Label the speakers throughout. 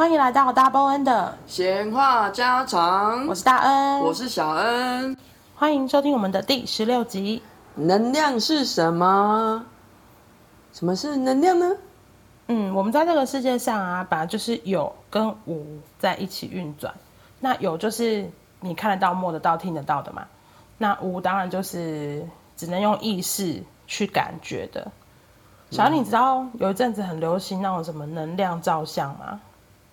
Speaker 1: 欢迎来到大波恩的
Speaker 2: 闲话家常，
Speaker 1: 我是大恩，
Speaker 2: 我是小恩，
Speaker 1: 欢迎收听我们的第十六集。
Speaker 2: 能量是什么？什么是能量呢？
Speaker 1: 嗯，我们在这个世界上啊，本来就是有跟无在一起运转。那有就是你看得到、摸得到、听得到的嘛。那无当然就是只能用意识去感觉的。小恩，你知道有一阵子很流行那种什么能量照相吗？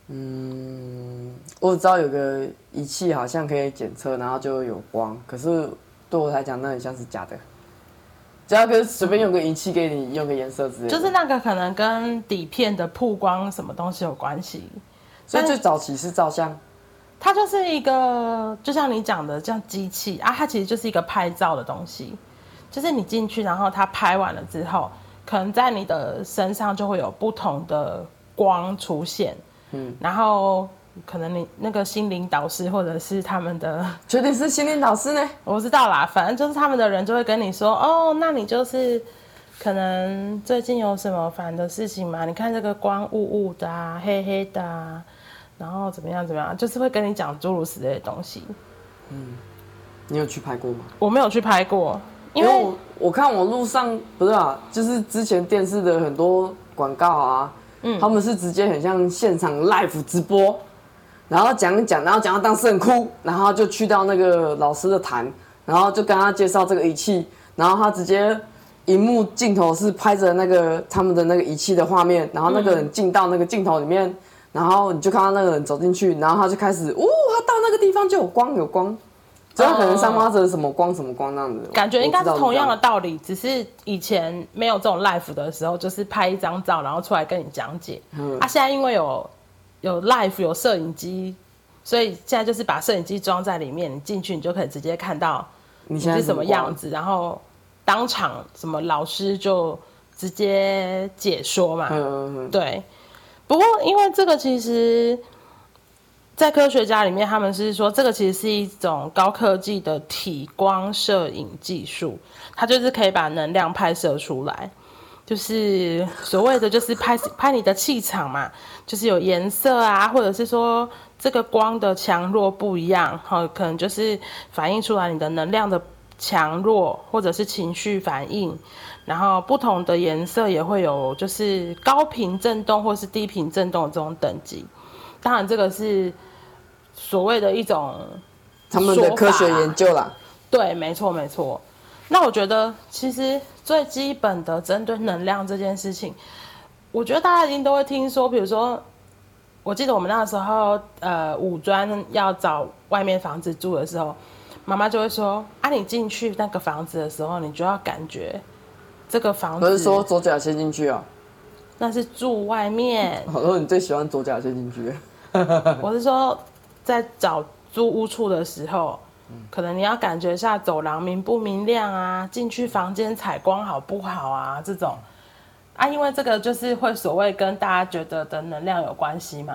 Speaker 2: 嗯，我知道有个仪器好像可以检测，然后就有光。可是对我来讲，那很像是假的。只要可以随便用个仪器给你用个颜色之类的，
Speaker 1: 就是那个可能跟底片的曝光什么东西有关系。
Speaker 2: 所以最早期是照相，
Speaker 1: 它就是一个就像你讲的这样机器啊，它其实就是一个拍照的东西。就是你进去，然后它拍完了之后，可能在你的身上就会有不同的光出现。嗯，然后可能你那个心灵导师或者是他们的，
Speaker 2: 绝对是心灵导师呢？
Speaker 1: 我不知道啦，反正就是他们的人就会跟你说，哦，那你就是可能最近有什么烦的事情嘛？你看这个光雾雾的啊，黑黑的啊，然后怎么样怎么样，就是会跟你讲诸如此类的东西。
Speaker 2: 嗯，你有去拍过吗？
Speaker 1: 我没有去拍过，因为，
Speaker 2: 因为我，我看我路上不是啊，就是之前电视的很多广告啊。嗯，他们是直接很像现场 live 直播，然后讲一讲，然后讲到当事人哭，然后就去到那个老师的坛，然后就跟他介绍这个仪器，然后他直接荧幕镜头是拍着那个他们的那个仪器的画面，然后那个人进到那个镜头里面，然后你就看到那个人走进去，然后他就开始，哦，他到那个地方就有光，有光。所以可能散发着什么光什么光那样子，
Speaker 1: 感觉应该是同样的道理，只是以前没有这种 live 的时候，就是拍一张照，然后出来跟你讲解。嗯，啊，现在因为有有 live 有摄影机，所以现在就是把摄影机装在里面，你进去你就可以直接看到你是什么样子，然后当场什么老师就直接解说嘛。嗯嗯嗯。对，不过因为这个其实。在科学家里面，他们是说这个其实是一种高科技的体光摄影技术，它就是可以把能量拍摄出来，就是所谓的就是拍拍你的气场嘛，就是有颜色啊，或者是说这个光的强弱不一样，哈，可能就是反映出来你的能量的强弱，或者是情绪反应，然后不同的颜色也会有，就是高频震动或是低频震动这种等级，当然这个是。所谓的一种
Speaker 2: 他们的科学研究啦，
Speaker 1: 对，没错没错。那我觉得其实最基本的针对能量这件事情，我觉得大家一定都会听说，比如说，我记得我们那个时候，呃，五专要找外面房子住的时候，妈妈就会说：“啊，你进去那个房子的时候，你就要感觉这个房子。”
Speaker 2: 不是说左脚先进去啊？
Speaker 1: 那是住外面。
Speaker 2: 我说你最喜欢左脚先进去。
Speaker 1: 我是说。在找租屋处的时候，可能你要感觉一下走廊明不明亮啊，进去房间采光好不好啊，这种啊，因为这个就是会所谓跟大家觉得的能量有关系嘛。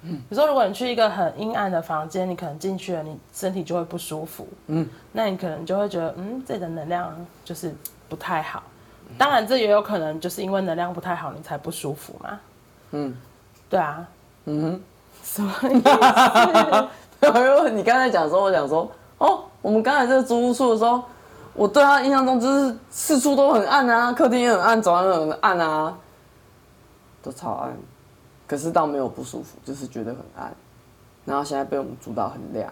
Speaker 1: 嗯，比如说如果你去一个很阴暗的房间，你可能进去了，你身体就会不舒服。嗯，那你可能就会觉得，嗯，这里的能量就是不太好。当然，这也有可能就是因为能量不太好，你才不舒服嘛。嗯，对啊。嗯哼。什么意思？
Speaker 2: 你刚才讲说，我讲说，哦，我们刚才这个租屋处的时候，我对他印象中就是四处都很暗啊，客厅也很暗，走廊也很暗啊，都超暗。可是倒没有不舒服，就是觉得很暗。然后现在被我们租到很亮。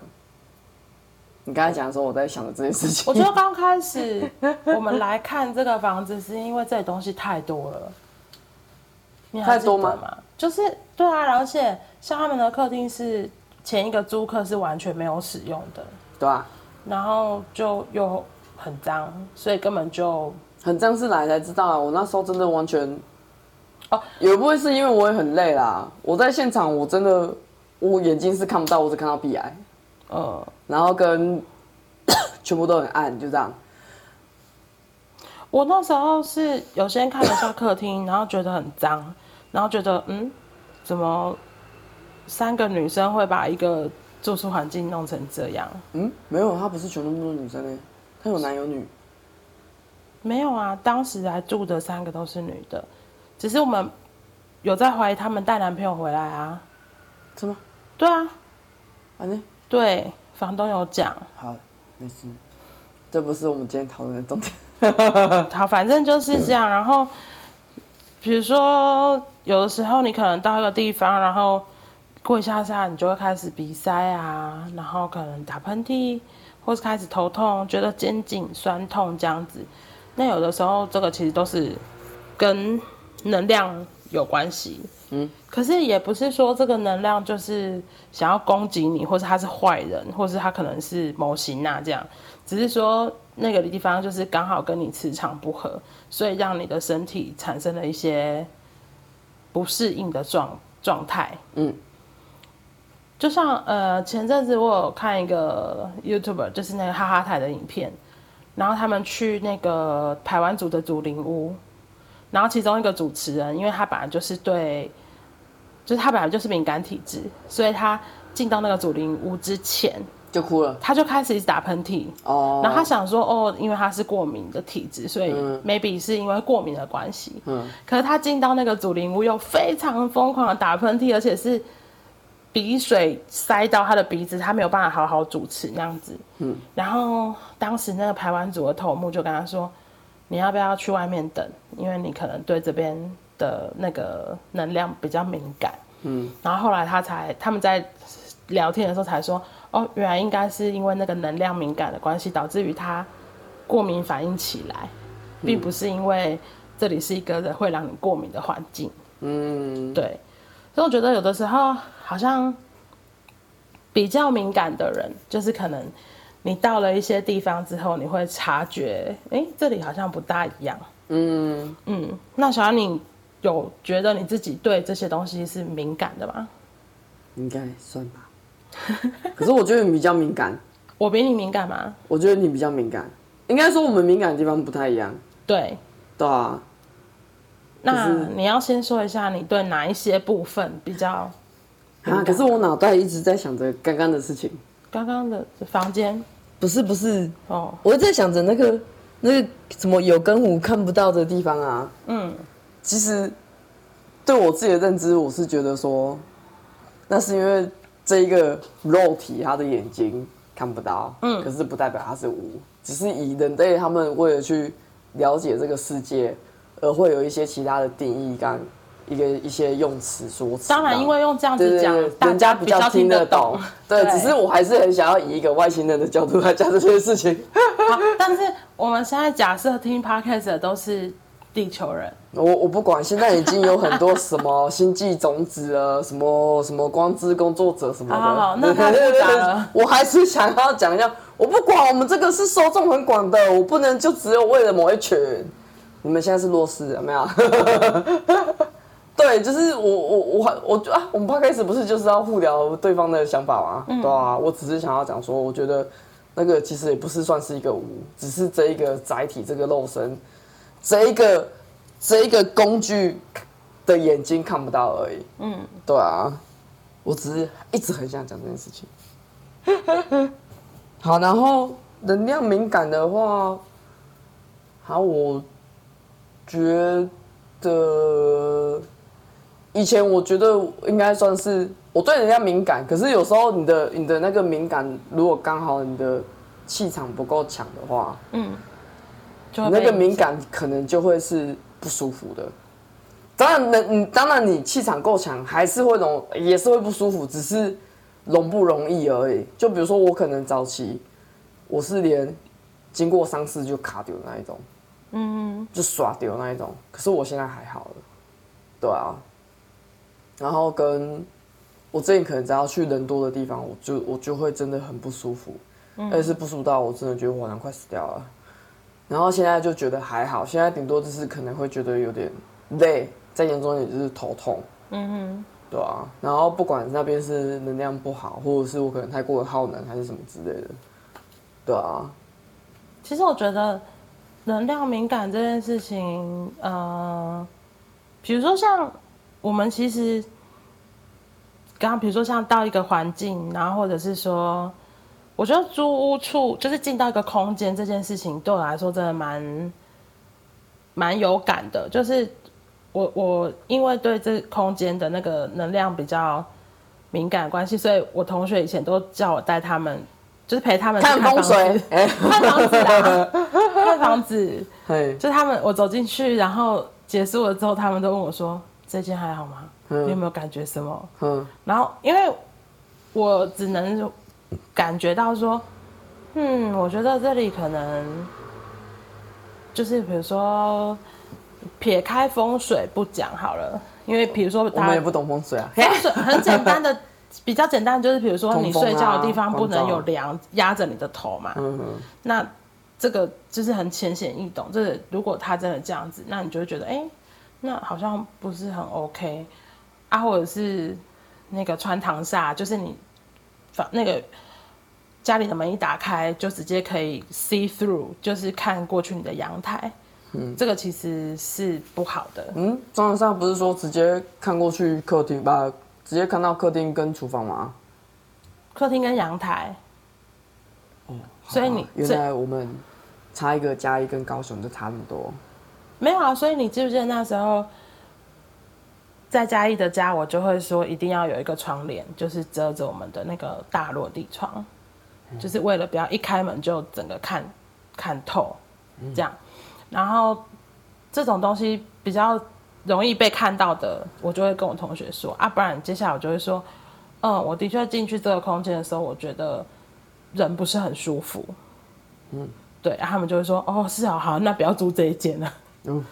Speaker 2: 你刚才讲的时候，我在想着这件事情。
Speaker 1: 我觉得刚开始我们来看这个房子，是因为这里东西太多了。
Speaker 2: 太多吗？
Speaker 1: 就是对啊，而且像他们的客厅是前一个租客是完全没有使用的，
Speaker 2: 对啊，
Speaker 1: 然后就又很脏，所以根本就
Speaker 2: 很脏是来才知道啊。我那时候真的完全哦，也不会是因为我也很累啦。我在现场我真的我眼睛是看不到，我只看到鼻癌，嗯，然后跟 全部都很暗，就这样。
Speaker 1: 我那时候是有先看了下客厅，然后觉得很脏，然后觉得嗯，怎么三个女生会把一个住宿环境弄成这样？
Speaker 2: 嗯，没有，她不是全部都是女生呢，她有男有女。
Speaker 1: 没有啊，当时来住的三个都是女的，只是我们有在怀疑他们带男朋友回来啊。
Speaker 2: 什么？
Speaker 1: 对啊，
Speaker 2: 反正
Speaker 1: 对，房东有讲。
Speaker 2: 好，没事，这不是我们今天讨论的重点。
Speaker 1: 好，反正就是这样。然后，比如说，有的时候你可能到一个地方，然后过一下下，你就会开始鼻塞啊，然后可能打喷嚏，或是开始头痛，觉得肩颈酸痛这样子。那有的时候，这个其实都是跟能量有关系。嗯，可是也不是说这个能量就是想要攻击你，或是他是坏人，或是他可能是某型啊这样，只是说那个地方就是刚好跟你磁场不合，所以让你的身体产生了一些不适应的状状态。嗯，就像呃前阵子我有看一个 YouTuber，就是那个哈哈台的影片，然后他们去那个台湾族的祖灵屋，然后其中一个主持人，因为他本来就是对。就是他本来就是敏感体质，所以他进到那个祖灵屋之前
Speaker 2: 就哭了，
Speaker 1: 他就开始一直打喷嚏。哦，然后他想说，哦，因为他是过敏的体质，所以 maybe 是因为过敏的关系。嗯，可是他进到那个祖灵屋又非常疯狂的打喷嚏，而且是鼻水塞到他的鼻子，他没有办法好好主持那样子。嗯，然后当时那个排湾族的头目就跟他说：“你要不要去外面等？因为你可能对这边。”的那个能量比较敏感，嗯，然后后来他才他们在聊天的时候才说，哦，原来应该是因为那个能量敏感的关系，导致于他过敏反应起来，并不是因为这里是一个会让你过敏的环境，嗯，对，所以我觉得有的时候好像比较敏感的人，就是可能你到了一些地方之后，你会察觉，哎，这里好像不大一样，嗯。嗯，那小安你。有觉得你自己对这些东西是敏感的吗？
Speaker 2: 应该算吧。可是我觉得你比较敏感。
Speaker 1: 我比你敏感吗？
Speaker 2: 我觉得你比较敏感。应该说我们敏感的地方不太一样。
Speaker 1: 对。
Speaker 2: 对啊。
Speaker 1: 那你要先说一下你对哪一些部分比较
Speaker 2: 啊？可是我脑袋一直在想着刚刚的事情。
Speaker 1: 刚刚的房间？
Speaker 2: 不是不是哦，我在想着那个那个什么有跟无看不到的地方啊。嗯。其实，对我自己的认知，我是觉得说，那是因为这一个肉体，他的眼睛看不到，嗯，可是不代表他是无，只是以人类他们为了去了解这个世界，而会有一些其他的定义跟一个一些用词说辞。
Speaker 1: 当然，因为用这样子讲，
Speaker 2: 人家比较听得懂。对，对，只是我还是很想要以一个外星人的角度来讲这些事情。
Speaker 1: 好，但是我们现在假设听 Podcast 的都是地球人。
Speaker 2: 我我不管，现在已经有很多什么 星际种子啊，什么什么光之工作者什么的。
Speaker 1: 好，好，那太复杂了。
Speaker 2: 我还是想要讲一下，我不管，我们这个是受众很广的，我不能就只有为了某一群。你们现在是弱势，有没有？对，就是我我我我啊，我们刚开始不是就是要互聊对方的想法吗？嗯、对啊，我只是想要讲说，我觉得那个其实也不是算是一个无，只是这一个载体，这个肉身，这一个。这一个工具的眼睛看不到而已。嗯，对啊，我只是一直很想讲这件事情。好，然后能量敏感的话，好，我觉得以前我觉得应该算是我对人家敏感，可是有时候你的你的那个敏感，如果刚好你的气场不够强的话，嗯，就那个敏感可能就会是。不舒服的，当然能，你当然你气场够强，还是会容，也是会不舒服，只是容不容易而已。就比如说我可能早期，我是连经过伤势就卡丢的那一种，嗯，就耍掉那一种。可是我现在还好了，对啊。然后跟我最近可能只要去人多的地方，我就我就会真的很不舒服，而且是不舒服到我真的觉得我好像快死掉了。然后现在就觉得还好，现在顶多就是可能会觉得有点累，再严重一点就是头痛。嗯哼，对啊。然后不管那边是能量不好，或者是我可能太过于耗能，还是什么之类的，对啊。
Speaker 1: 其实我觉得能量敏感这件事情，呃，比如说像我们其实刚刚，比如说像到一个环境，然后或者是说。我觉得租屋处就是进到一个空间这件事情，对我来说真的蛮蛮有感的。就是我我因为对这空间的那个能量比较敏感的关系，所以我同学以前都叫我带他们，就是陪他们
Speaker 2: 看风水，
Speaker 1: 看房子啦，看房子。对，就他们我走进去，然后结束了之后，他们都问我说：“这间还好吗？你有没有感觉什么？”嗯，然后因为我只能感觉到说，嗯，我觉得这里可能就是比如说撇开风水不讲好了。因为比如说，
Speaker 2: 我们也不懂风水啊。
Speaker 1: 风水很简单的，比较简单就是，比如说你睡觉的地方不能有梁压着你的头嘛。嗯哼。那这个就是很浅显易懂。这个如果他真的这样子，那你就会觉得，哎，那好像不是很 OK 啊。或者是那个穿堂煞，就是你房那个家里的门一打开，就直接可以 see through，就是看过去你的阳台。嗯，这个其实是不好的。
Speaker 2: 嗯，张上不是说直接看过去客厅吧？直接看到客厅跟厨房吗？
Speaker 1: 客厅跟阳台。哦，所以你
Speaker 2: 原来我们差一个嘉义跟高雄就差那么多。
Speaker 1: 没有啊，所以你记不记得那时候在嘉义的家，我就会说一定要有一个窗帘，就是遮着我们的那个大落地窗，嗯、就是为了不要一开门就整个看看透，这样。嗯然后这种东西比较容易被看到的，我就会跟我同学说啊，不然接下来我就会说，嗯，我的确进去这个空间的时候，我觉得人不是很舒服，嗯，对，他们就会说，哦，是啊，好，那不要租这一间了，嗯，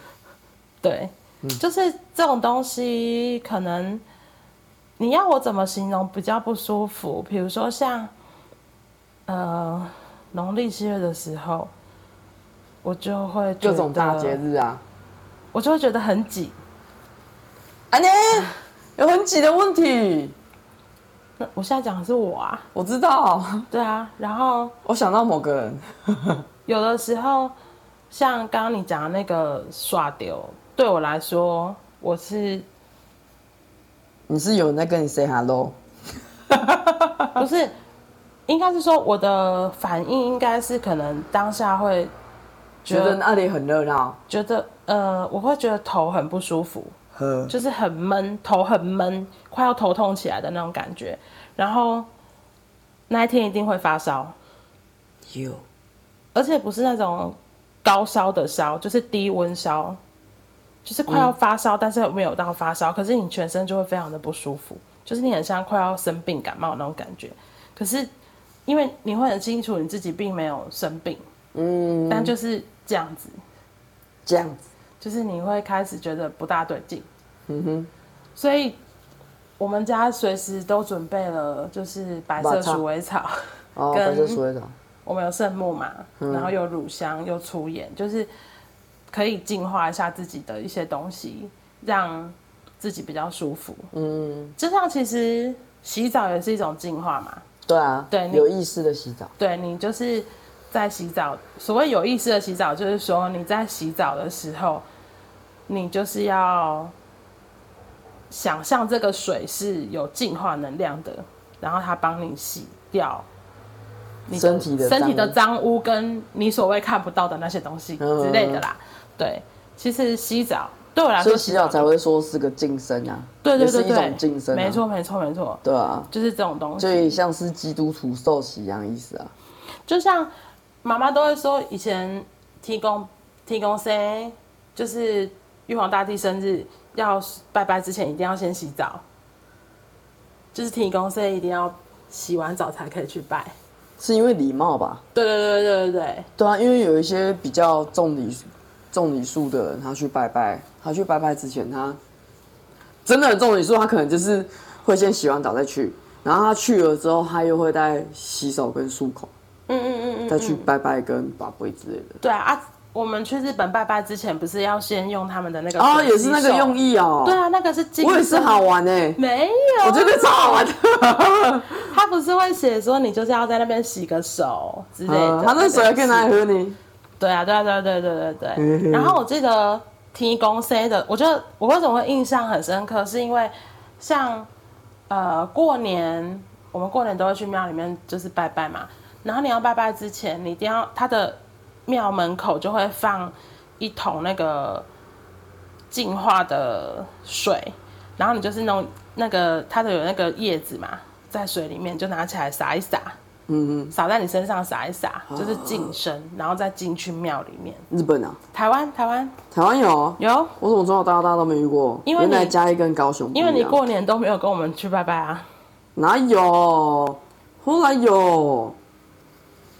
Speaker 1: 对，嗯，就是这种东西，可能你要我怎么形容比较不舒服？比如说像，呃，农历七月的时候。我就会
Speaker 2: 各种大节日啊，
Speaker 1: 我就会觉得很挤。
Speaker 2: 啊，你有很挤的问题。
Speaker 1: 那我现在讲的是我啊，
Speaker 2: 我知道。
Speaker 1: 对啊，然后
Speaker 2: 我想到某个人，
Speaker 1: 有的时候像刚刚你讲的那个刷丢，对我来说，我是
Speaker 2: 你是有人在跟你 say hello？
Speaker 1: 不是，应该是说我的反应应该是可能当下会。
Speaker 2: 觉得那里很热闹，
Speaker 1: 觉得呃，我会觉得头很不舒服，就是很闷，头很闷，快要头痛起来的那种感觉。然后那一天一定会发烧，有，而且不是那种高烧的烧，就是低温烧，就是快要发烧，嗯、但是没有到发烧，可是你全身就会非常的不舒服，就是你很像快要生病感冒那种感觉。可是因为你会很清楚你自己并没有生病。嗯，但就是这样子，
Speaker 2: 这样子，
Speaker 1: 就是你会开始觉得不大对劲。嗯哼，所以我们家随时都准备了，就是白色鼠尾草，
Speaker 2: 哦，白色鼠尾草，
Speaker 1: 我们有圣木嘛，然后有乳香，有粗盐，就是可以净化一下自己的一些东西，让自己比较舒服。嗯，就像其实洗澡也是一种净化嘛。
Speaker 2: 对啊，对，有意识的洗澡，
Speaker 1: 对你就是。在洗澡，所谓有意识的洗澡，就是说你在洗澡的时候，你就是要想象这个水是有净化能量的，然后它帮你洗掉你
Speaker 2: 身体的
Speaker 1: 身体的脏污，跟你所谓看不到的那些东西之类的啦。嗯、对，其实洗澡对我来说，
Speaker 2: 洗澡才会说是个净身啊。
Speaker 1: 对对对对，
Speaker 2: 是一种净身、啊，
Speaker 1: 没错没错没错。
Speaker 2: 对啊，
Speaker 1: 就是这种东西，
Speaker 2: 所以像是基督徒受洗一样意思啊，
Speaker 1: 就像。妈妈都会说，以前天公天公生就是玉皇大帝生日要拜拜之前一定要先洗澡，就是天公生一定要洗完澡才可以去拜，
Speaker 2: 是因为礼貌吧？
Speaker 1: 对对对对对对
Speaker 2: 对啊！因为有一些比较重礼重礼数的人，他去拜拜，他去拜拜之前，他真的很重礼数，他可能就是会先洗完澡再去，然后他去了之后，他又会再洗手跟漱口。嗯嗯嗯嗯，再去拜拜跟把杯之类的。
Speaker 1: 对啊啊，我们去日本拜拜之前，不是要先用他们的那个
Speaker 2: 哦，也是那个用意哦。
Speaker 1: 对啊，那个是
Speaker 2: 我也是好玩哎，
Speaker 1: 没有，
Speaker 2: 我觉得超好玩的。
Speaker 1: 他不是会写说你就是要在那边洗个手之类的，
Speaker 2: 他那水还可以拿来喝呢。
Speaker 1: 对啊，对啊，对啊，对对对对。然后我记得提供 C 的，我觉得我为什么会印象很深刻，是因为像呃过年，我们过年都会去庙里面就是拜拜嘛。然后你要拜拜之前，你一定要他的庙门口就会放一桶那个净化的水，然后你就是弄那个它的有那个叶子嘛，在水里面就拿起来撒一撒，嗯嗯，撒在你身上撒一撒，就是净身，然后再进去庙里面。
Speaker 2: 日本啊？
Speaker 1: 台湾？台湾？
Speaker 2: 台湾有？
Speaker 1: 有？
Speaker 2: 我怎么从小到大都没遇过？因为你嘉义跟高雄，
Speaker 1: 因为你过年都没有跟我们去拜拜啊。
Speaker 2: 哪有？后来有，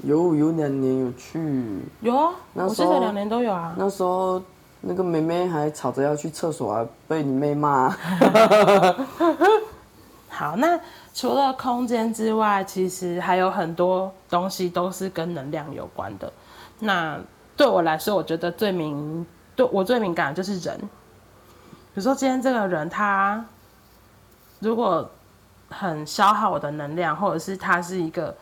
Speaker 2: 有有两年有去。
Speaker 1: 有啊，我记得两年都有啊。
Speaker 2: 那时候。那个妹妹还吵着要去厕所啊，被你妹骂。
Speaker 1: 好，那除了空间之外，其实还有很多东西都是跟能量有关的。那对我来说，我觉得最敏对我最敏感的就是人。比如说今天这个人，他如果很消耗我的能量，或者是他是一个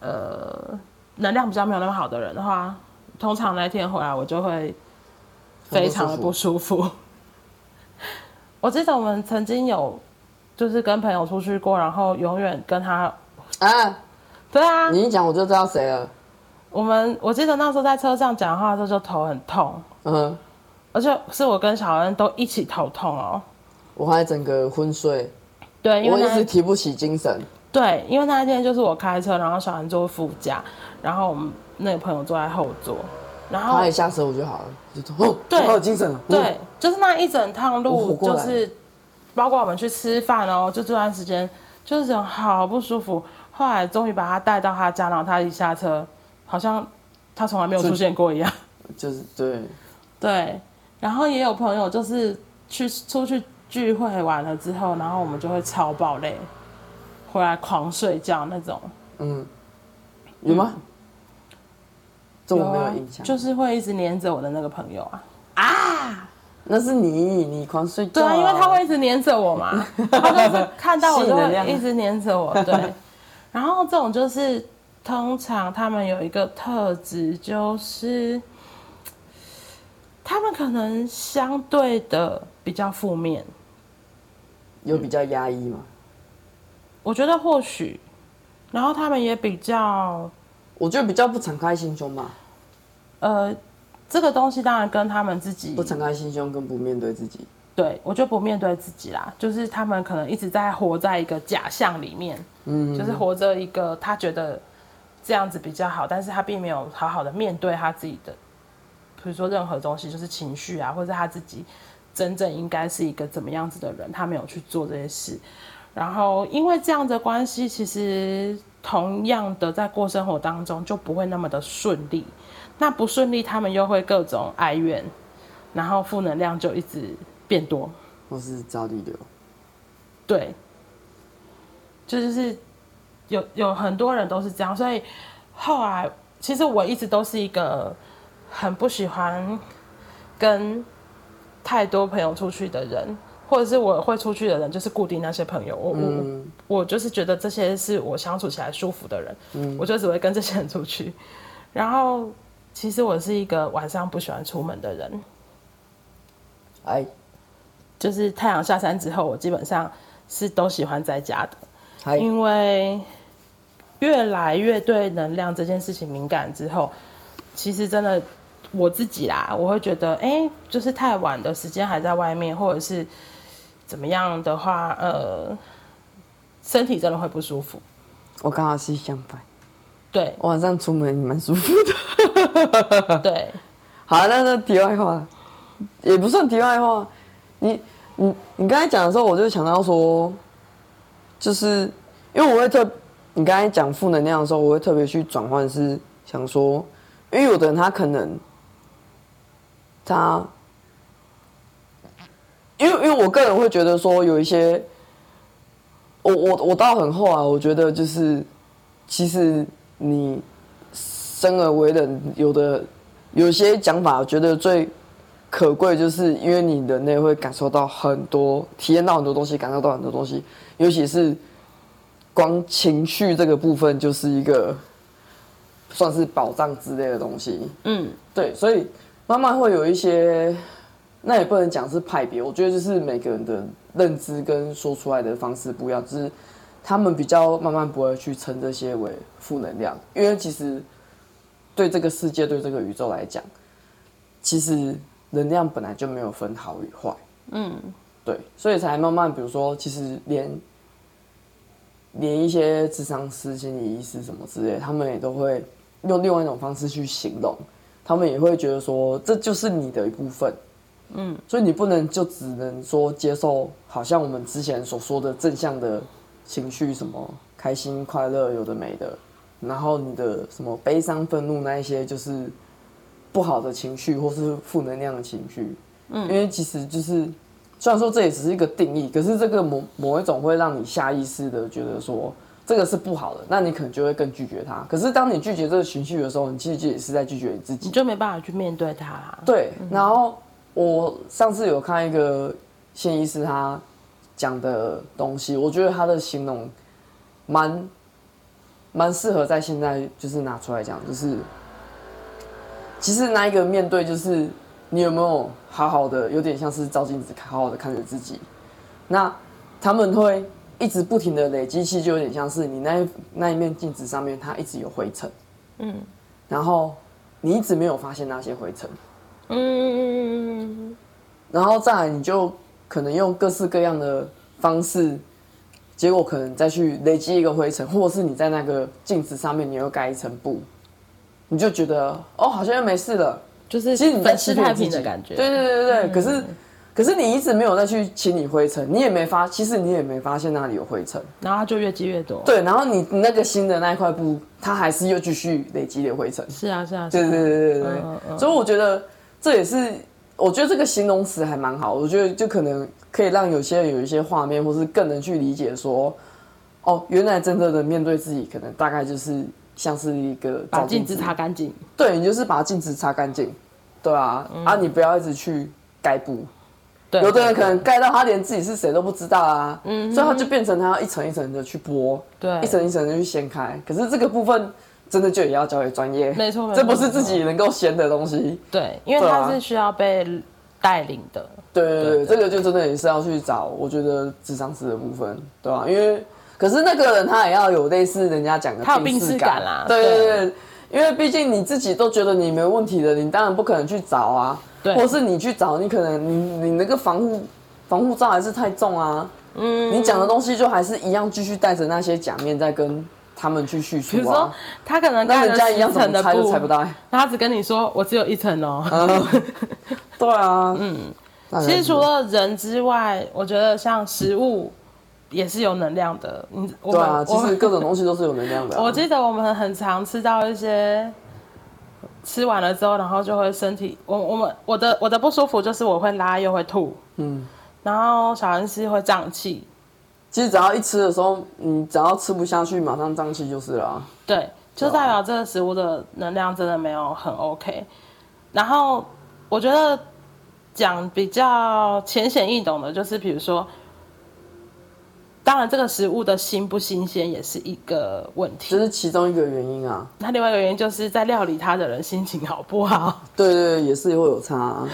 Speaker 1: 呃能量比较没有那么好的人的话，通常那天回来我就会。非常的不舒服。我记得我们曾经有，就是跟朋友出去过，然后永远跟他啊，对啊，
Speaker 2: 你一讲我就知道谁了。
Speaker 1: 我们我记得那时候在车上讲话的时候就头很痛，嗯，而且是我跟小恩都一起头痛哦。
Speaker 2: 我还整个昏睡，
Speaker 1: 对，因为
Speaker 2: 我一直提不起精神。
Speaker 1: 对，因为那一天就是我开车，然后小恩坐副驾，然后我们那个朋友坐在后座。然后
Speaker 2: 他一下车我就好了，就哦，对，好有精神了。
Speaker 1: 对，就是那一整趟路，就是包括我们去吃饭哦，就这段时间就是好不舒服。后来终于把他带到他家，然后他一下车，好像他从来没有出现过一样。
Speaker 2: 就是对，
Speaker 1: 对。然后也有朋友就是去出去聚会完了之后，然后我们就会超爆累，回来狂睡觉那种。嗯，
Speaker 2: 有吗？这我没有印象，
Speaker 1: 就是会一直黏着我的那个朋友啊
Speaker 2: 啊，那是你，你狂睡觉。
Speaker 1: 对啊，因为他会一直黏着我嘛，他就是看到我就会一直黏着我。对，然后这种就是通常他们有一个特质，就是他们可能相对的比较负面，
Speaker 2: 有比较压抑吗？
Speaker 1: 我觉得或许，然后他们也比较。
Speaker 2: 我觉得比较不敞开心胸吧。
Speaker 1: 呃，这个东西当然跟他们自己
Speaker 2: 不敞开心胸，跟不面对自己。
Speaker 1: 对，我就不面对自己啦，就是他们可能一直在活在一个假象里面，嗯，就是活着一个他觉得这样子比较好，但是他并没有好好的面对他自己的，比如说任何东西，就是情绪啊，或者他自己真正应该是一个怎么样子的人，他没有去做这些事，然后因为这样的关系，其实。同样的，在过生活当中就不会那么的顺利，那不顺利，他们又会各种哀怨，然后负能量就一直变多，
Speaker 2: 或是找理由。
Speaker 1: 对，就就是有有很多人都是这样，所以后来其实我一直都是一个很不喜欢跟太多朋友出去的人。或者是我会出去的人，就是固定那些朋友。我、嗯、我我就是觉得这些是我相处起来舒服的人，嗯、我就只会跟这些人出去。然后，其实我是一个晚上不喜欢出门的人。哎，就是太阳下山之后，我基本上是都喜欢在家的。哎，因为越来越对能量这件事情敏感之后，其实真的我自己啦，我会觉得，哎，就是太晚的时间还在外面，或者是。怎么样的话，呃，身体真的会不舒服。
Speaker 2: 我刚好是相反，
Speaker 1: 对，
Speaker 2: 晚上出门蛮舒服的。
Speaker 1: 对，
Speaker 2: 好，那那题外话，也不算题外话。你你你刚才讲的时候，我就想到说，就是因为我会特，你刚才讲负能量的时候，我会特别去转换，是想说，因为有的人他可能他。因为，因为我个人会觉得说，有一些，我我我到很后啊，我觉得就是，其实你生而为人，有的有些讲法，我觉得最可贵，就是因为你人类会感受到很多，体验到很多东西，感受到很多东西，尤其是光情绪这个部分，就是一个算是宝藏之类的东西。嗯，对，所以慢慢会有一些。那也不能讲是派别，我觉得就是每个人的认知跟说出来的方式不一样，就是他们比较慢慢不会去称这些为负能量，因为其实对这个世界、对这个宇宙来讲，其实能量本来就没有分好与坏。嗯，对，所以才慢慢，比如说，其实连连一些智商师、心理医师什么之类，他们也都会用另外一种方式去形容，他们也会觉得说，这就是你的一部分，嗯，所以你不能就只能说接受，好像我们之前所说的正向的情绪，什么开心、快乐，有的没的。然后你的什么悲伤、愤怒那一些就是不好的情绪，或是负能量的情绪，嗯，因为其实就是虽然说这也只是一个定义，可是这个某某一种会让你下意识的觉得说这个是不好的，那你可能就会更拒绝它。可是当你拒绝这个情绪的时候，你其实也是在拒绝你自己，
Speaker 1: 你就没办法去面对它。
Speaker 2: 对，然后我上次有看一个谢医师他讲的东西，我觉得他的形容蛮。蛮适合在现在就是拿出来讲，就是其实那一个面对，就是你有没有好好的，有点像是照镜子，好好的看着自己。那他们会一直不停的累积，其实就有点像是你那一那一面镜子上面，它一直有灰尘，嗯，然后你一直没有发现那些灰尘，嗯，然后再来你就可能用各式各样的方式。结果可能再去累积一个灰尘，或者是你在那个镜子上面，你又盖一层布，你就觉得哦，好像又没事了，
Speaker 1: 就是其实你在吃太平的感觉。
Speaker 2: 对对对对对。嗯、可是可是你一直没有再去清理灰尘，你也没发，其实你也没发现那里有灰尘，
Speaker 1: 然后它就越积越多。
Speaker 2: 对，然后你那个新的那一块布，它还是又继续累积的灰尘。
Speaker 1: 是啊是啊。
Speaker 2: 对对对对对。嗯嗯、所以我觉得这也是。我觉得这个形容词还蛮好，我觉得就可能可以让有些人有一些画面，或是更能去理解说，哦，原来真正的面对自己，可能大概就是像是一个
Speaker 1: 把镜子擦干净，
Speaker 2: 对，你就是把镜子擦干净，对啊，嗯、啊，你不要一直去盖布，对，有的人可能盖到他连自己是谁都不知道啊，嗯，所以他就变成他要一层一层的去剥，对，一层一层的去掀开，可是这个部分。真的就也要交给专业，
Speaker 1: 没错，
Speaker 2: 这不是自己能够闲的东西。
Speaker 1: 对，因为它是需要被带领的。
Speaker 2: 对对对，这个就真的也是要去找，我觉得智商师的部分，对吧？因为可是那个人他也要有类似人家讲的，
Speaker 1: 他有病耻感啦。
Speaker 2: 对对对，因为毕竟你自己都觉得你没问题的，你当然不可能去找啊。对，或是你去找，你可能你你那个防护防护罩还是太重啊。嗯，你讲的东西就还是一样，继续戴着那些假面在跟。他们去叙述、啊，比如说
Speaker 1: 他可能跟人家一样层的布，
Speaker 2: 猜不到。
Speaker 1: 他只跟你说我只有一层哦。
Speaker 2: 对啊，嗯，
Speaker 1: 其实除了人之外，我觉得像食物也是有能量的。嗯，
Speaker 2: 对啊，其实各种东西都是有能量的、啊。
Speaker 1: 我记得我们很常吃到一些，吃完了之后，然后就会身体，我我们我的我的不舒服就是我会拉又会吐，嗯，然后小恩师会胀气。
Speaker 2: 其实只要一吃的时候，你只要吃不下去，马上胀气就是了。
Speaker 1: 对，就代表这个食物的能量真的没有很 OK。然后我觉得讲比较浅显易懂的，就是比如说，当然这个食物的新不新鲜也是一个问题，
Speaker 2: 这是其中一个原因啊。
Speaker 1: 那另外一个原因就是在料理它的人心情好不好？
Speaker 2: 对对，也是会有差啊。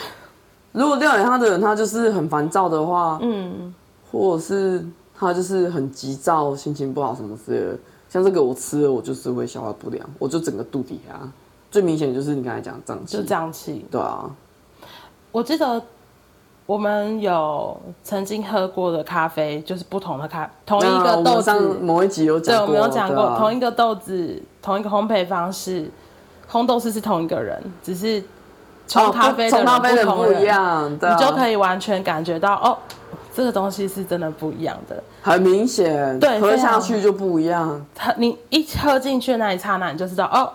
Speaker 2: 如果料理它的人他就是很烦躁的话，嗯，或者是。他就是很急躁，心情不好什么之类的。像这个我吃了，我就是会消化不良，我就整个肚底下最明显就是你刚才讲胀气，
Speaker 1: 就胀气。
Speaker 2: 对啊，
Speaker 1: 我记得我们有曾经喝过的咖啡，就是不同的咖，同一个豆子。
Speaker 2: 某一集有讲过，对，
Speaker 1: 我们有讲过同一个豆子，同一个烘焙方式，烘豆师是同一个人，只是冲咖啡的人不一样，你就可以完全感觉到哦。这个东西是真的不一样的，
Speaker 2: 很明显，对，喝下去就不一样。
Speaker 1: 它你一喝进去那一刹那，你就知道哦，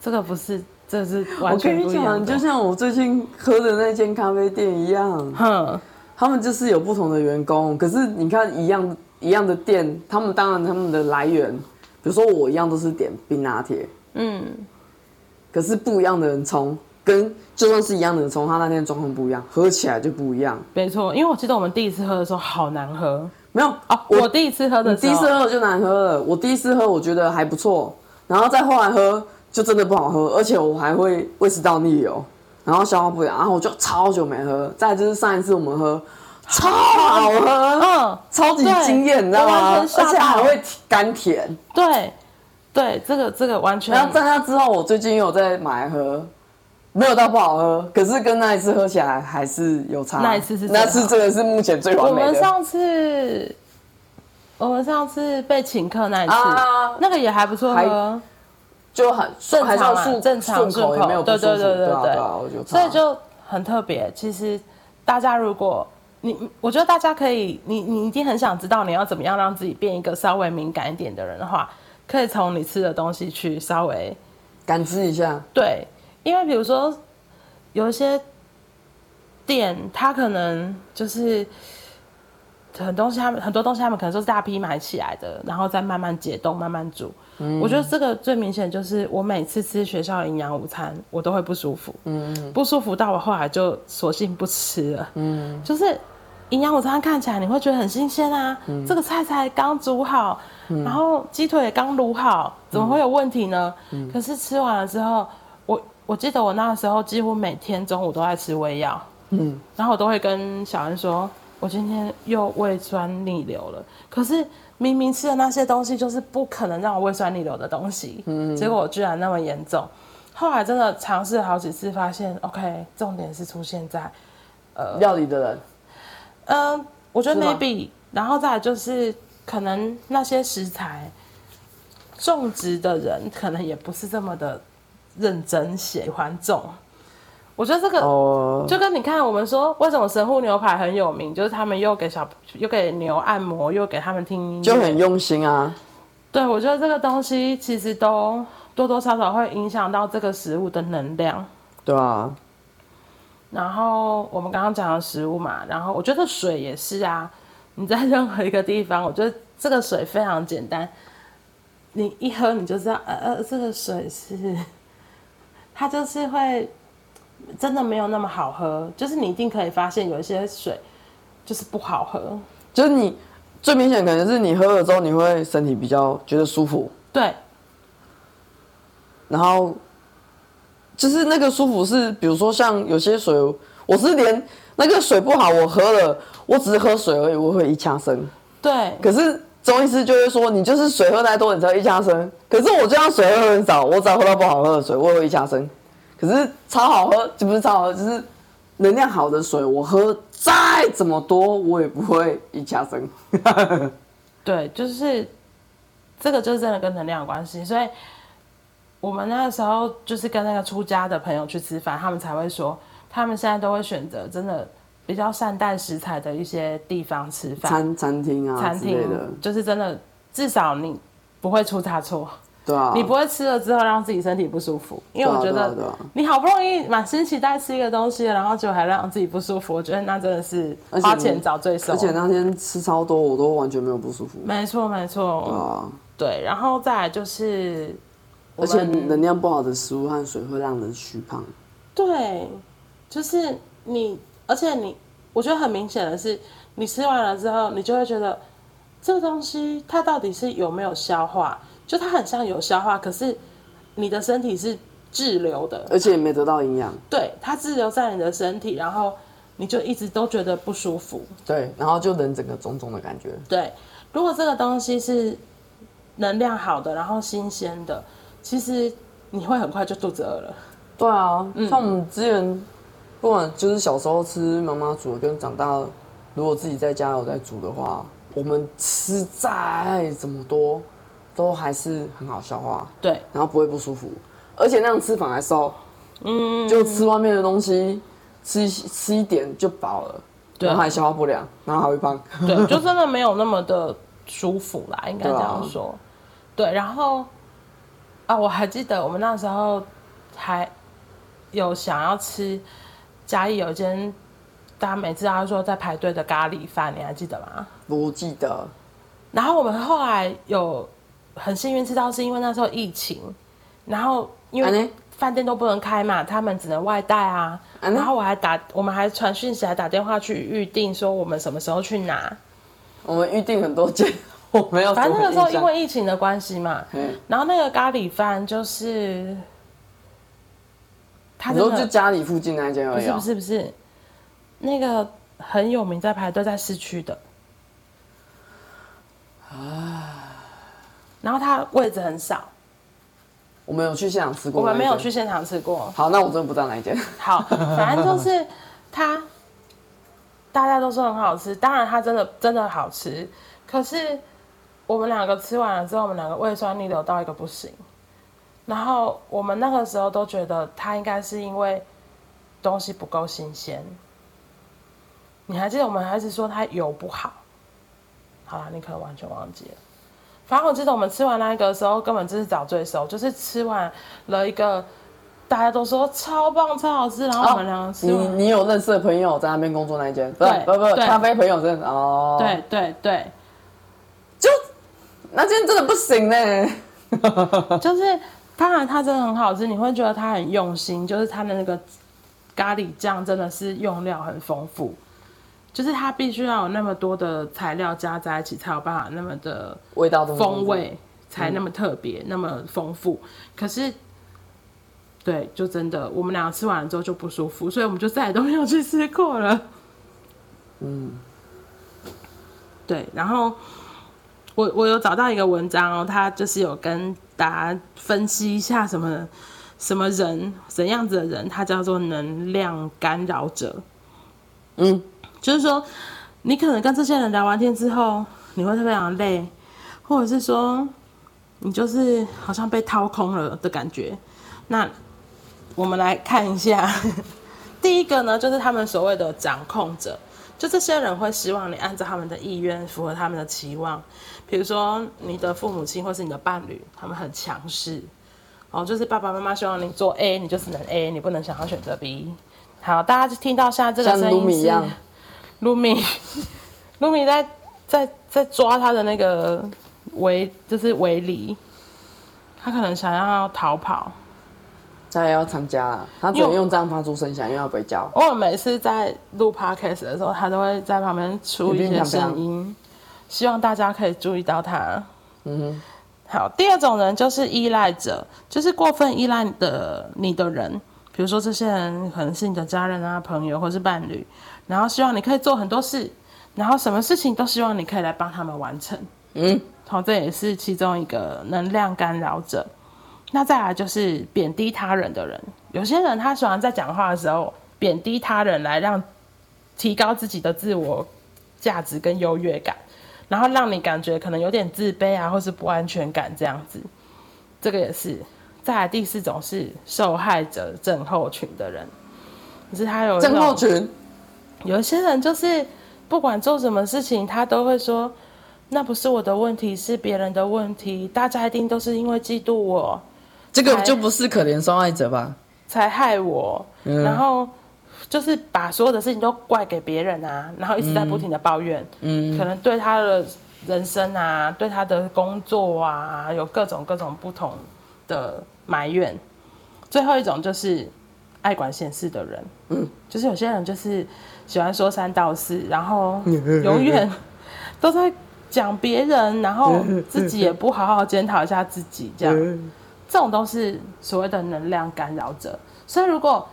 Speaker 1: 这个不是，这是完全不一样。我跟你讲，
Speaker 2: 就像我最近喝的那间咖啡店一样，哼，他们就是有不同的员工，可是你看一样一样的店，他们当然他们的来源，比如说我一样都是点冰拿铁，嗯，可是不一样的人冲。跟就算是一样的，从他那天状况不一样，喝起来就不一样。
Speaker 1: 没错，因为我记得我们第一次喝的时候好难喝。
Speaker 2: 没有啊，我，
Speaker 1: 我第一次喝的
Speaker 2: 第一次喝就难喝了。我第一次喝我觉得还不错，然后再后来喝就真的不好喝，而且我还会胃食道逆流，然后消化不良，然后我就超久没喝。再就是上一次我们喝超好喝，嗯，超级惊艳，你知道吗？而且还会甘甜。
Speaker 1: 对，对，这个这个完全。
Speaker 2: 然后在那之后，我最近又有在买喝。没有到不好喝，可是跟那一次喝起来还是有差。
Speaker 1: 那一次是
Speaker 2: 那次真的是目前最完美的。
Speaker 1: 我们上次，我们上次被请客那一次，啊、那个也还不错喝，
Speaker 2: 就很
Speaker 1: 正常
Speaker 2: 嘛，
Speaker 1: 正常顺口，
Speaker 2: 没有
Speaker 1: 对对对对对，
Speaker 2: 对，啊对啊，
Speaker 1: 所以就很特别。其实大家如果你，我觉得大家可以，你你一定很想知道你要怎么样让自己变一个稍微敏感一点的人的话，可以从你吃的东西去稍微
Speaker 2: 感知一下，
Speaker 1: 对。因为比如说，有一些店，它可能就是很东西，他们很多东西，他们可能都是大批买起来的，然后再慢慢解冻、慢慢煮。嗯，我觉得这个最明显就是，我每次吃学校的营养午餐，我都会不舒服。嗯，不舒服到我后来就索性不吃了。嗯，就是营养午餐看起来你会觉得很新鲜啊，嗯，这个菜才刚煮好，嗯，然后鸡腿也刚卤好，怎么会有问题呢？嗯，可是吃完了之后。我记得我那时候几乎每天中午都在吃胃药，嗯，然后我都会跟小恩说，我今天又胃酸逆流了。可是明明吃的那些东西就是不可能让我胃酸逆流的东西，嗯，结果我居然那么严重。后来真的尝试了好几次，发现 OK，重点是出现在呃
Speaker 2: 料理的人，
Speaker 1: 嗯、呃，我觉得 maybe，然后再来就是可能那些食材种植的人可能也不是这么的。认真喜欢种，我觉得这个就跟你看，我们说为什么神户牛排很有名，就是他们又给小又给牛按摩，又给他们听音乐，
Speaker 2: 就很用心啊。
Speaker 1: 对，我觉得这个东西其实都多多少少会影响到这个食物的能量。
Speaker 2: 对啊。
Speaker 1: 然后我们刚刚讲的食物嘛，然后我觉得水也是啊。你在任何一个地方，我觉得这个水非常简单，你一喝你就知道，呃呃，这个水是。它就是会真的没有那么好喝，就是你一定可以发现有一些水就是不好喝，
Speaker 2: 就是你最明显可能是你喝了之后你会身体比较觉得舒服，
Speaker 1: 对，
Speaker 2: 然后就是那个舒服是比如说像有些水，我是连那个水不好我喝了，我只是喝水而已，我会一呛声，
Speaker 1: 对，
Speaker 2: 可是。中医师就会说，你就是水喝太多，你才会一呛声。可是我这样水喝很少，我只要喝到不好喝的水，我也会一呛声。可是超好喝，就不是超好喝，就是能量好的水，我喝再怎么多，我也不会一呛声。
Speaker 1: 对，就是这个，就是真的跟能量有关系。所以我们那个时候就是跟那个出家的朋友去吃饭，他们才会说，他们现在都会选择真的。比较善待食材的一些地方吃饭，
Speaker 2: 餐餐厅啊，
Speaker 1: 餐厅的，就是真的，至少你不会出差错，
Speaker 2: 对啊，
Speaker 1: 你不会吃了之后让自己身体不舒服，因为我觉得你好不容易满心期待吃一个东西，然后就还让自己不舒服，我觉得那真的是花钱找罪受。
Speaker 2: 而且那天吃超多，我都完全没有不舒服。
Speaker 1: 没错，没错，
Speaker 2: 对啊，
Speaker 1: 对，然后再来就是，
Speaker 2: 而且能量不好的食物和水会让人虚胖。
Speaker 1: 对，就是你。而且你，我觉得很明显的是，你吃完了之后，你就会觉得这个东西它到底是有没有消化？就它很像有消化，可是你的身体是滞留的，
Speaker 2: 而且也没得到营养。
Speaker 1: 对，它滞留在你的身体，然后你就一直都觉得不舒服。
Speaker 2: 对，然后就人整个肿肿的感觉。
Speaker 1: 对，如果这个东西是能量好的，然后新鲜的，其实你会很快就肚子饿了。
Speaker 2: 对啊，像我们之前。不管就是小时候吃妈妈煮的，跟长大如果自己在家有在煮的话，我们吃再怎么多，都还是很好消化。
Speaker 1: 对，
Speaker 2: 然后不会不舒服，而且那样吃反而瘦。嗯，就吃外面的东西，吃吃一点就饱了，对，然后还消化不良，然后还会胖。
Speaker 1: 对，就真的没有那么的舒服啦，应该这样说。对，啊、对，然后啊，我还记得我们那时候还有想要吃。嘉义有一间，大家每次他说在排队的咖喱饭，你还记得吗？
Speaker 2: 不记得。
Speaker 1: 然后我们后来有很幸运知道，是因为那时候疫情，然后因为饭店都不能开嘛，他们只能外带啊。然后我还打，我们还传讯息，还打电话去预定，说我们什么时候去拿。
Speaker 2: 我们预定很多间，我没有。
Speaker 1: 反正那个时候因为疫情的关系嘛，然后那个咖喱饭就是。
Speaker 2: 你说就家里附近那一间而已？
Speaker 1: 不是不是不是，那个很有名，在排队在市区的。啊。然后它位置很少。
Speaker 2: 我们有去现场吃过，
Speaker 1: 我们没有去现场吃过。
Speaker 2: 好，那我真的不知道哪一间。
Speaker 1: 好，反正就是它，大家都说很好吃，当然它真的真的好吃。可是我们两个吃完了之后，我们两个胃酸逆流到一个不行。然后我们那个时候都觉得他应该是因为东西不够新鲜。你还记得我们还是说他油不好？好了，你可能完全忘记了。反正我记得我们吃完那个的时候，根本就是找罪受，就是吃完了一个大家都说超棒、超好吃，然后我们两个吃。
Speaker 2: 你你有认识的朋友在那边工作那一间？对，不不，咖啡朋友真的哦。
Speaker 1: 对对对，
Speaker 2: 就那间真的不行呢。
Speaker 1: 就是当然它真的很好吃，你会觉得它很用心，就是它的那个咖喱酱真的是用料很丰富。就是它必须要有那么多的材料加在一起，才有办法那么的
Speaker 2: 味道
Speaker 1: 风味才那么特别、嗯、那么丰富。可是，对，就真的我们两个吃完了之后就不舒服，所以我们就再也都没有去吃过了。嗯，对。然后我我有找到一个文章哦，他就是有跟分析一下什么什么人怎样子的人，他叫做能量干扰者。嗯。就是说，你可能跟这些人聊完天之后，你会非常累，或者是说，你就是好像被掏空了的感觉。那我们来看一下，第一个呢，就是他们所谓的掌控者，就这些人会希望你按照他们的意愿，符合他们的期望。比如说，你的父母亲或是你的伴侣，他们很强势，哦，就是爸爸妈妈希望你做 A，你就只能 A，你不能想要选择 B。好，大家就听到现在这个声音是。露米，露米在在在抓他的那个围，就是围篱，他可能想要逃跑，
Speaker 2: 他也要参加了。他只能用这样发出声响，因为要被叫。
Speaker 1: 我每次在录 podcast 的时候，他都会在旁边出一些声音，希望大家可以注意到他。嗯哼。好，第二种人就是依赖者，就是过分依赖的你的人，比如说这些人可能是你的家人啊、朋友或是伴侣。然后希望你可以做很多事，然后什么事情都希望你可以来帮他们完成。嗯，好，这也是其中一个能量干扰者。那再来就是贬低他人的人，有些人他喜欢在讲话的时候贬低他人，来让提高自己的自我价值跟优越感，然后让你感觉可能有点自卑啊，或是不安全感这样子。这个也是。再来第四种是受害者症候群的人，可是他有
Speaker 2: 症候群。
Speaker 1: 有一些人就是不管做什么事情，他都会说，那不是我的问题，是别人的问题。大家一定都是因为嫉妒我，
Speaker 2: 这个就不是可怜受害者吧？
Speaker 1: 才害我，嗯，然后就是把所有的事情都怪给别人啊，然后一直在不停的抱怨，嗯，可能对他的人生啊，对他的工作啊，有各种各种不同的埋怨。最后一种就是爱管闲事的人，嗯，就是有些人就是。喜欢说三道四，然后永远都在讲别人，然后自己也不好好检讨一下自己，这样，这种都是所谓的能量干扰者。所以如果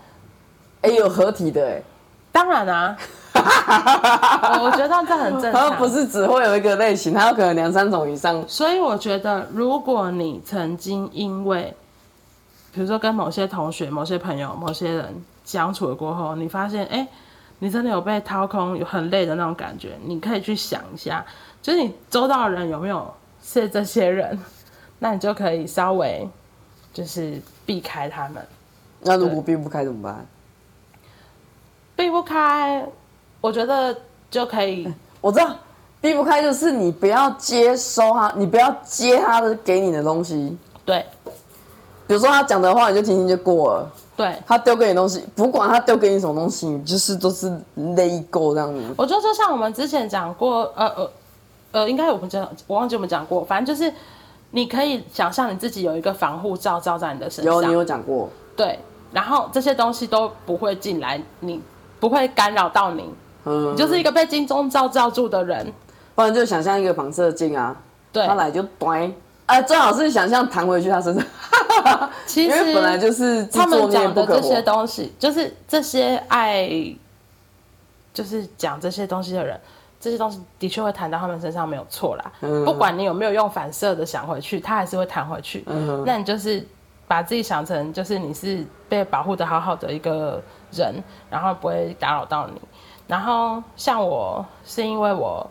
Speaker 2: 哎、欸、有合体的哎，
Speaker 1: 当然啊，我觉得这很正常。
Speaker 2: 他不是只会有一个类型，他有可能两三种以上。
Speaker 1: 所以我觉得，如果你曾经因为，比如说跟某些同学、某些朋友、某些人相处了过后，你发现哎。欸你真的有被掏空，有很累的那种感觉，你可以去想一下，就是你周到的人有没有是这些人，那你就可以稍微就是避开他们。
Speaker 2: 那如果避不开怎么办？
Speaker 1: 避不开，我觉得就可以。
Speaker 2: 我知道，避不开就是你不要接收他，你不要接他的给你的东西。
Speaker 1: 对，
Speaker 2: 比如说他讲的话，你就听听就过了。
Speaker 1: 对，他
Speaker 2: 丢给你东西，不管他丢给你什么东西，你就是都是 let go 这样子。
Speaker 1: 我觉得就像我们之前讲过，呃呃呃，应该我们讲，我忘记我们讲过，反正就是你可以想象你自己有一个防护罩罩在你的身上。
Speaker 2: 有，你有讲过。
Speaker 1: 对，然后这些东西都不会进来，你不会干扰到你。嗯。你就是一个被金钟罩罩住的人。
Speaker 2: 不然就想象一个反射镜啊，
Speaker 1: 对，
Speaker 2: 他来就端。啊，最好是想象弹回去他身上。其实本来就是
Speaker 1: 他们讲的这些东西，就是这些爱，就是讲这些东西的人，这些东西的确会弹到他们身上，没有错啦。嗯、不管你有没有用反射的想回去，他还是会弹回去。嗯、那你就是把自己想成就是你是被保护的好好的一个人，然后不会打扰到你。然后像我是因为我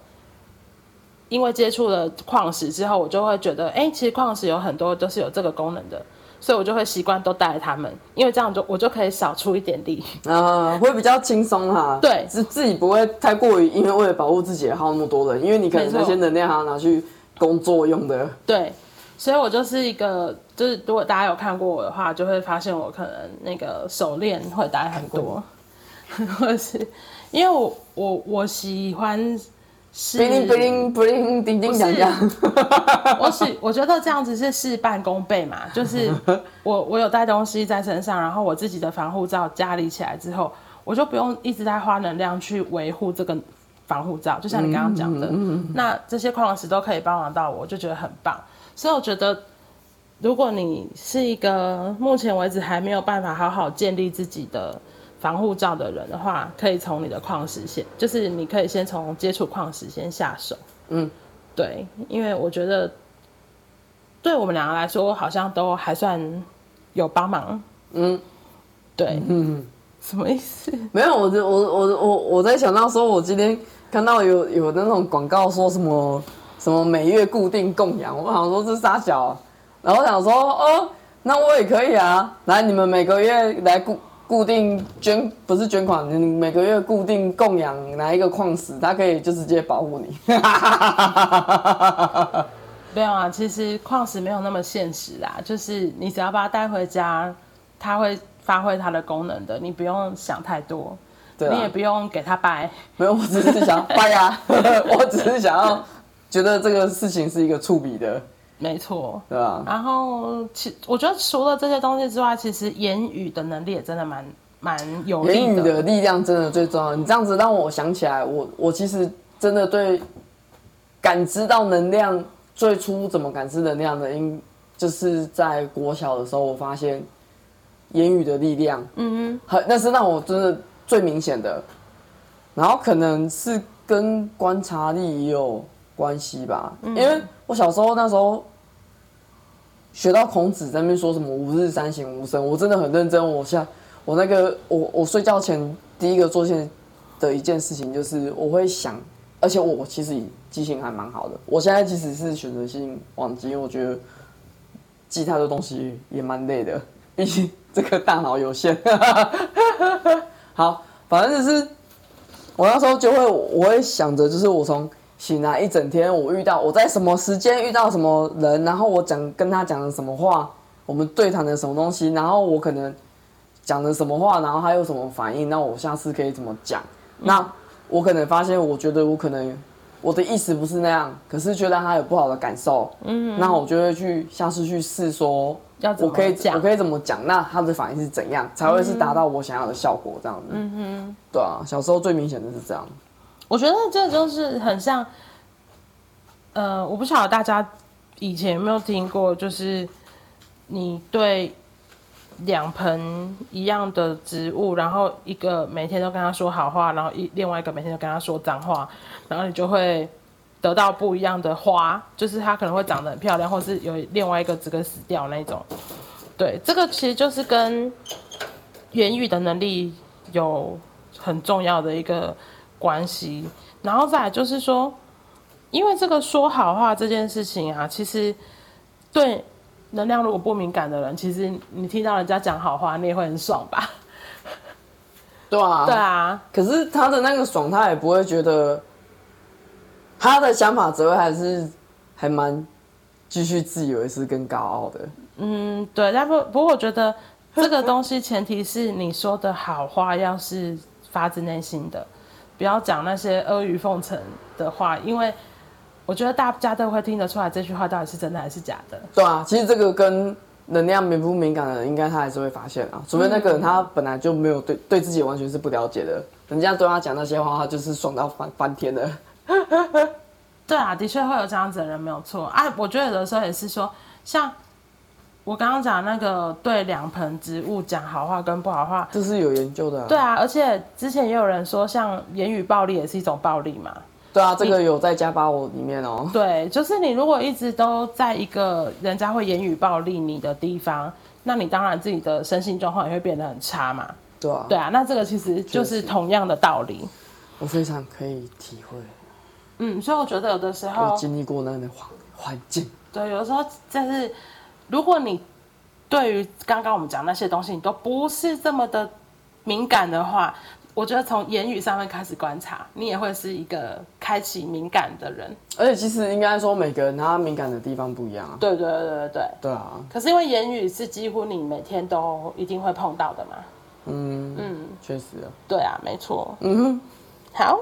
Speaker 1: 因为接触了矿石之后，我就会觉得，哎，其实矿石有很多都是有这个功能的，所以我就会习惯都带着他们，因为这样就我就可以少出一点力，
Speaker 2: 啊，会比较轻松哈。
Speaker 1: 对，
Speaker 2: 自自己不会太过于因为为了保护自己而耗那么多人，因为你可能那些能量还要拿去工作用的。
Speaker 1: 对。所以我就是一个，就是如果大家有看过我的话，就会发现我可能那个手链会戴很多，或是因为我我我喜欢是。
Speaker 2: bling bling bling 叮叮当当，
Speaker 1: 我喜我觉得这样子是事半功倍嘛，就是我 我有带东西在身上，然后我自己的防护罩加理起来之后，我就不用一直在花能量去维护这个防护罩，就像你刚刚讲的，嗯嗯嗯，那这些矿石都可以帮忙到我，我就觉得很棒。所以我觉得，如果你是一个目前为止还没有办法好好建立自己的防护罩的人的话，可以从你的矿石先，就是你可以先从接触矿石先下手。嗯，对，因为我觉得对我们两个来说，好像都还算有帮忙。嗯，对，嗯，什么意思？
Speaker 2: 没有，我我我我我在想到说，我今天看到有有那种广告说什么。什么每月固定供养？我想说这是三小，然后我想说哦，那我也可以啊。来，你们每个月来固固定捐，不是捐款，你每个月固定供养哪一个矿石，它可以就直接保护你。
Speaker 1: 没有啊，其实矿石没有那么现实啦，就是你只要把它带回家，它会发挥它的功能的，你不用想太多，对啊，你也不用给它掰。
Speaker 2: 没有，我只是想拜啊，我只是想要。觉得这个事情是一个触笔的，
Speaker 1: 没错，
Speaker 2: 对吧？
Speaker 1: 然后其我觉得除了这些东西之外，其实言语的能力也真的蛮蛮有力的。
Speaker 2: 言语的力量真的最重要。你这样子让我想起来，我我其实真的对感知到能量最初怎么感知能量的，因就是在国小的时候，我发现言语的力量，嗯哼，很那是让我真的最明显的。然后可能是跟观察力也有。关系吧，因为我小时候那时候学到孔子在那边说什么“吾日三省吾身”，我真的很认真。我下我那个我我睡觉前第一个做件的一件事情就是我会想，而且我其实记性还蛮好的。我现在其实是选择性忘记，因为我觉得记太多东西也蛮累的，毕竟这个大脑有限。好，反正就是我那时候就会我会想着，就是我从。醒来一整天，我遇到我在什么时间遇到什么人，然后我讲跟他讲了什么话，我们对谈的什么东西，然后我可能讲了什么话，然后他有什么反应，那我下次可以怎么讲？那我可能发现，我觉得我可能我的意思不是那样，可是却让他有不好的感受，嗯，那我就会去下次去试说，我可以讲，我可以怎么讲？那他的反应是怎样才会是达到我想要的效果？这样子，嗯哼，对啊，小时候最明显的是这样。
Speaker 1: 我觉得这就是很像，呃，我不晓得大家以前有没有听过，就是你对两盆一样的植物，然后一个每天都跟他说好话，然后一另外一个每天都跟他说脏话，然后你就会得到不一样的花，就是它可能会长得很漂亮，或是有另外一个整个死掉那种。对，这个其实就是跟言语的能力有很重要的一个。关系，然后再来就是说，因为这个说好话这件事情啊，其实对能量如果不敏感的人，其实你听到人家讲好话，你也会很爽吧？
Speaker 2: 对啊，
Speaker 1: 对啊。
Speaker 2: 可是他的那个爽，他也不会觉得他的想法，只会还是还蛮继续自以为是跟高傲的。
Speaker 1: 嗯，对。但不不过，我觉得这个东西前提是你说的好话要是发自内心的。不要讲那些阿谀奉承的话，因为我觉得大家都会听得出来这句话到底是真的还是假的。
Speaker 2: 对啊，其实这个跟能量敏不敏感的人，应该他还是会发现啊。除非那个人他本来就没有对对自己完全是不了解的，人家对他讲那些话，他就是爽到翻翻天的。
Speaker 1: 对啊，的确会有这样子的人，没有错。啊，我觉得有的时候也是说，像。我刚刚讲那个对两盆植物讲好话跟不好话，
Speaker 2: 这是有研究的啊。
Speaker 1: 对啊，而且之前也有人说，像言语暴力也是一种暴力嘛。
Speaker 2: 对啊，这个有在加八我里面哦。
Speaker 1: 对，就是你如果一直都在一个人家会言语暴力你的地方，那你当然自己的身心状况也会变得很差嘛。
Speaker 2: 对啊，
Speaker 1: 对啊，那这个其实就是同样的道理。
Speaker 2: 我非常可以体会。
Speaker 1: 嗯，所以我觉得有的时候
Speaker 2: 经历过那样的环环境。
Speaker 1: 对，有的时候就是如果你对于刚刚我们讲那些东西，你都不是这么的敏感的话，我觉得从言语上面开始观察，你也会是一个开启敏感的人。
Speaker 2: 而且其实应该说，每个人他敏感的地方不一样啊。
Speaker 1: 对对对对对。
Speaker 2: 对啊。
Speaker 1: 可是因为言语是几乎你每天都一定会碰到的嘛。
Speaker 2: 嗯嗯，确实啊。
Speaker 1: 对啊，没错。嗯哼。好，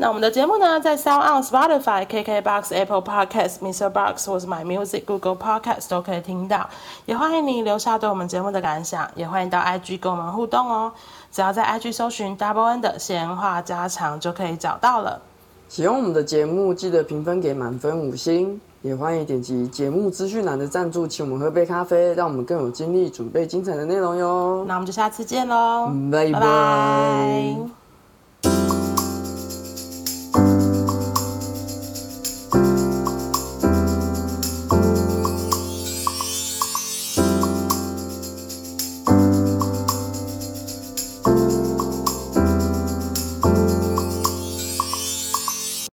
Speaker 1: 那我们的节目呢，在 Sound On、Spotify、KKBox、Apple Podcast、Mr. Box 或是 My Music、Google Podcast 都可以听到。也欢迎你留下对我们节目的感想，也欢迎到 IG 跟我们互动哦。只要在 IG 搜寻 Double N 的闲话家常就可以找到了。
Speaker 2: 喜欢我们的节目，记得评分给满分五星。也欢迎点击节目资讯栏的赞助，请我们喝杯咖啡，让我们更有精力准备精彩的内容哟。
Speaker 1: 那我们就下次见喽，
Speaker 2: 拜拜。